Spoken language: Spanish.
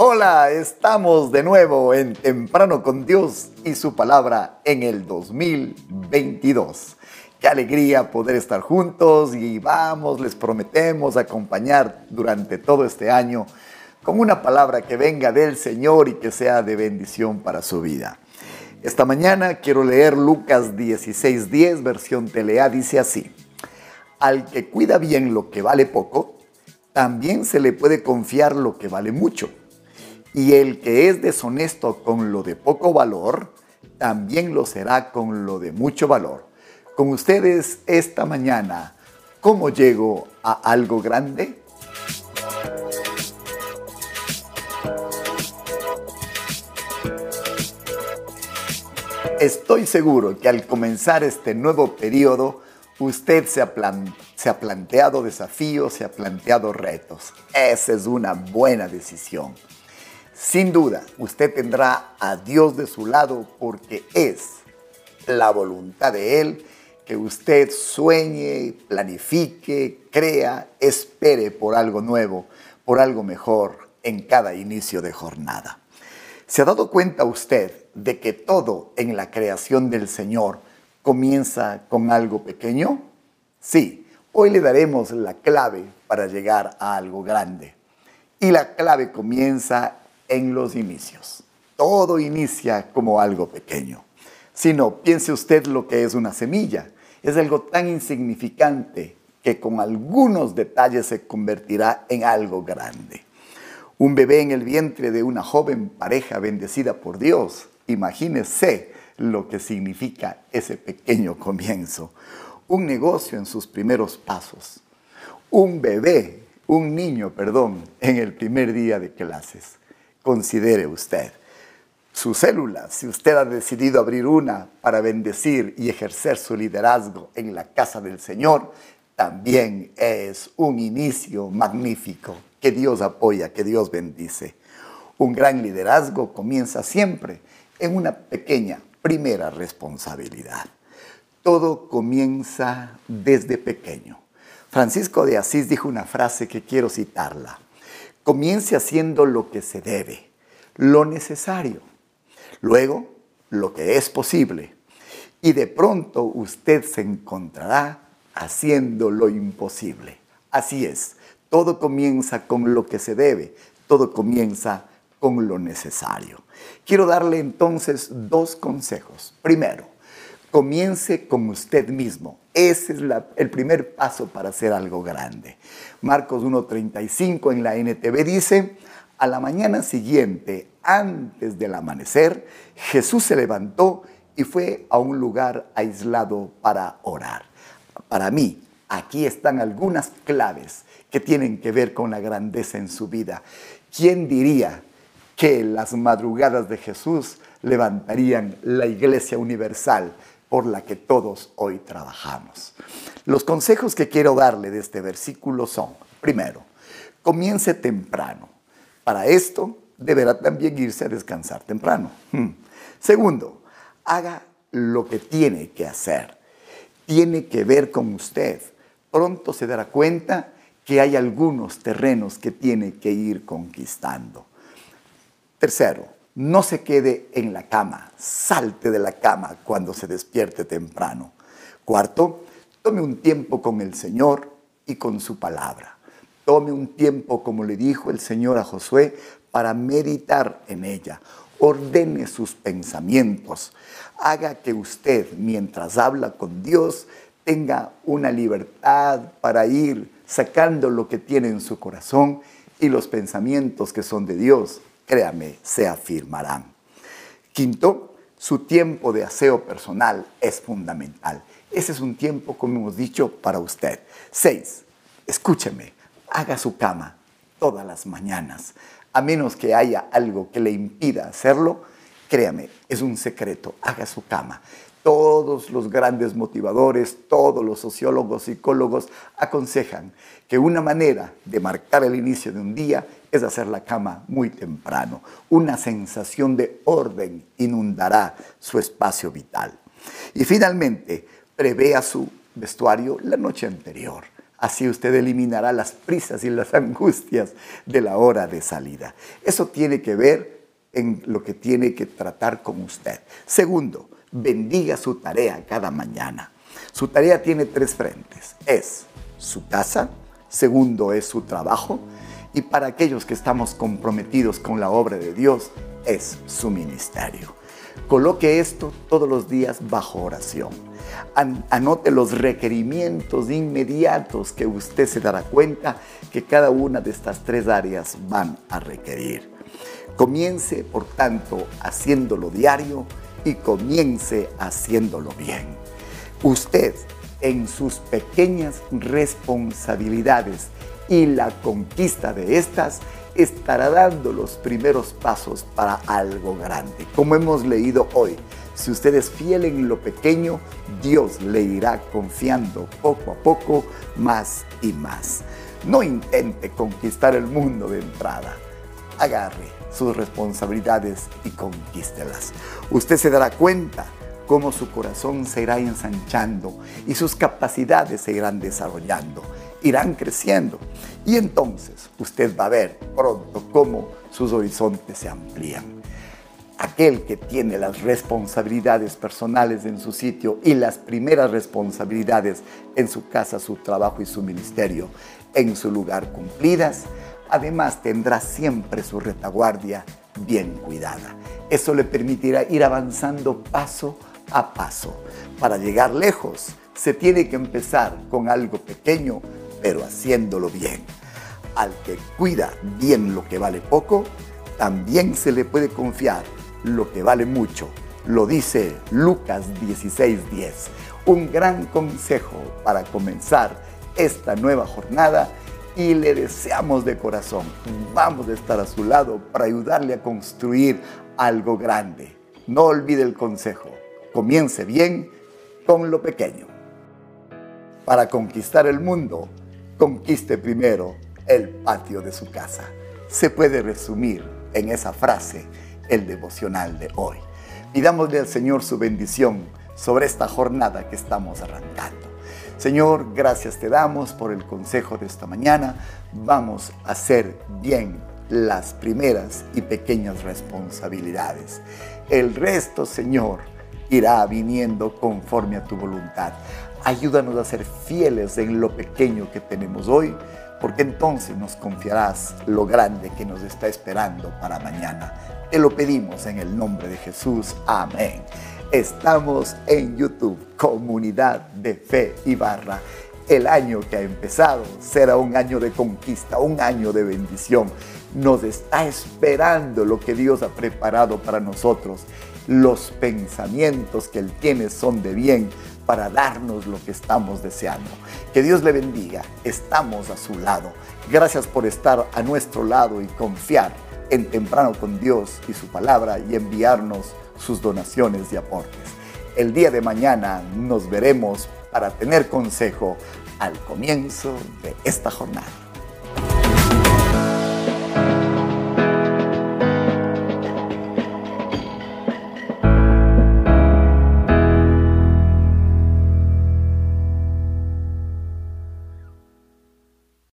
Hola, estamos de nuevo en Temprano con Dios y su palabra en el 2022. Qué alegría poder estar juntos y vamos, les prometemos acompañar durante todo este año con una palabra que venga del Señor y que sea de bendición para su vida. Esta mañana quiero leer Lucas 16:10, versión Telea, dice así, al que cuida bien lo que vale poco, también se le puede confiar lo que vale mucho y el que es deshonesto con lo de poco valor, también lo será con lo de mucho valor. Con ustedes esta mañana, ¿cómo llego a algo grande? Estoy seguro que al comenzar este nuevo periodo, usted se ha, se ha, planteado desafíos, se ha planteado retos. Esa es una buena decisión. Sin duda, usted tendrá a Dios de su lado porque es la voluntad de Él que usted sueñe, planifique, crea, espere por algo nuevo, por algo mejor en cada inicio de jornada. ¿Se ha dado cuenta usted de que todo en la creación del Señor comienza con algo pequeño? Sí, hoy le daremos la clave para llegar a algo grande. Y la clave comienza en los inicios. Todo inicia como algo pequeño. Si no, piense usted lo que es una semilla. Es algo tan insignificante que con algunos detalles se convertirá en algo grande. Un bebé en el vientre de una joven pareja bendecida por Dios. Imagínese lo que significa ese pequeño comienzo. Un negocio en sus primeros pasos. Un bebé, un niño, perdón, en el primer día de clases considere usted. Su célula, si usted ha decidido abrir una para bendecir y ejercer su liderazgo en la casa del Señor, también es un inicio magnífico que Dios apoya, que Dios bendice. Un gran liderazgo comienza siempre en una pequeña primera responsabilidad. Todo comienza desde pequeño. Francisco de Asís dijo una frase que quiero citarla. Comience haciendo lo que se debe, lo necesario. Luego, lo que es posible. Y de pronto usted se encontrará haciendo lo imposible. Así es, todo comienza con lo que se debe, todo comienza con lo necesario. Quiero darle entonces dos consejos. Primero, comience con usted mismo. Ese es el primer paso para hacer algo grande. Marcos 1.35 en la NTV dice, a la mañana siguiente, antes del amanecer, Jesús se levantó y fue a un lugar aislado para orar. Para mí, aquí están algunas claves que tienen que ver con la grandeza en su vida. ¿Quién diría que las madrugadas de Jesús levantarían la iglesia universal por la que todos hoy trabajamos? Los consejos que quiero darle de este versículo son, primero, comience temprano. Para esto deberá también irse a descansar temprano. Hmm. Segundo, haga lo que tiene que hacer. Tiene que ver con usted. Pronto se dará cuenta que hay algunos terrenos que tiene que ir conquistando. Tercero, no se quede en la cama, salte de la cama cuando se despierte temprano. Cuarto, Tome un tiempo con el Señor y con su palabra. Tome un tiempo, como le dijo el Señor a Josué, para meditar en ella. Ordene sus pensamientos. Haga que usted, mientras habla con Dios, tenga una libertad para ir sacando lo que tiene en su corazón y los pensamientos que son de Dios, créame, se afirmarán. Quinto, su tiempo de aseo personal es fundamental. Ese es un tiempo, como hemos dicho, para usted. Seis, escúcheme, haga su cama todas las mañanas. A menos que haya algo que le impida hacerlo, créame, es un secreto, haga su cama. Todos los grandes motivadores, todos los sociólogos, psicólogos aconsejan que una manera de marcar el inicio de un día es hacer la cama muy temprano. Una sensación de orden inundará su espacio vital. Y finalmente, prevea su vestuario la noche anterior. Así usted eliminará las prisas y las angustias de la hora de salida. Eso tiene que ver en lo que tiene que tratar con usted. Segundo, bendiga su tarea cada mañana. Su tarea tiene tres frentes. Es su casa, segundo es su trabajo y para aquellos que estamos comprometidos con la obra de Dios es su ministerio. Coloque esto todos los días bajo oración. Anote los requerimientos inmediatos que usted se dará cuenta que cada una de estas tres áreas van a requerir. Comience, por tanto, haciéndolo diario y comience haciéndolo bien. Usted, en sus pequeñas responsabilidades y la conquista de estas, estará dando los primeros pasos para algo grande. Como hemos leído hoy, si usted es fiel en lo pequeño, Dios le irá confiando poco a poco más y más. No intente conquistar el mundo de entrada. Agarre sus responsabilidades y conquístelas. Usted se dará cuenta cómo su corazón se irá ensanchando y sus capacidades se irán desarrollando, irán creciendo. Y entonces usted va a ver pronto cómo sus horizontes se amplían. Aquel que tiene las responsabilidades personales en su sitio y las primeras responsabilidades en su casa, su trabajo y su ministerio en su lugar cumplidas, además tendrá siempre su retaguardia bien cuidada. Eso le permitirá ir avanzando paso a paso. Para llegar lejos, se tiene que empezar con algo pequeño, pero haciéndolo bien. Al que cuida bien lo que vale poco, también se le puede confiar lo que vale mucho. Lo dice Lucas 16:10. Un gran consejo para comenzar esta nueva jornada y le deseamos de corazón. Vamos a estar a su lado para ayudarle a construir algo grande. No olvide el consejo. Comience bien con lo pequeño. Para conquistar el mundo, conquiste primero el patio de su casa. Se puede resumir en esa frase el devocional de hoy. Pidámosle al Señor su bendición sobre esta jornada que estamos arrancando. Señor, gracias te damos por el consejo de esta mañana. Vamos a hacer bien las primeras y pequeñas responsabilidades. El resto, Señor, irá viniendo conforme a tu voluntad. Ayúdanos a ser fieles en lo pequeño que tenemos hoy, porque entonces nos confiarás lo grande que nos está esperando para mañana. Te lo pedimos en el nombre de Jesús. Amén. Estamos en YouTube, Comunidad de Fe y Barra. El año que ha empezado será un año de conquista, un año de bendición. Nos está esperando lo que Dios ha preparado para nosotros. Los pensamientos que Él tiene son de bien para darnos lo que estamos deseando. Que Dios le bendiga. Estamos a su lado. Gracias por estar a nuestro lado y confiar en temprano con Dios y su palabra y enviarnos sus donaciones y aportes. El día de mañana nos veremos para tener consejo al comienzo de esta jornada.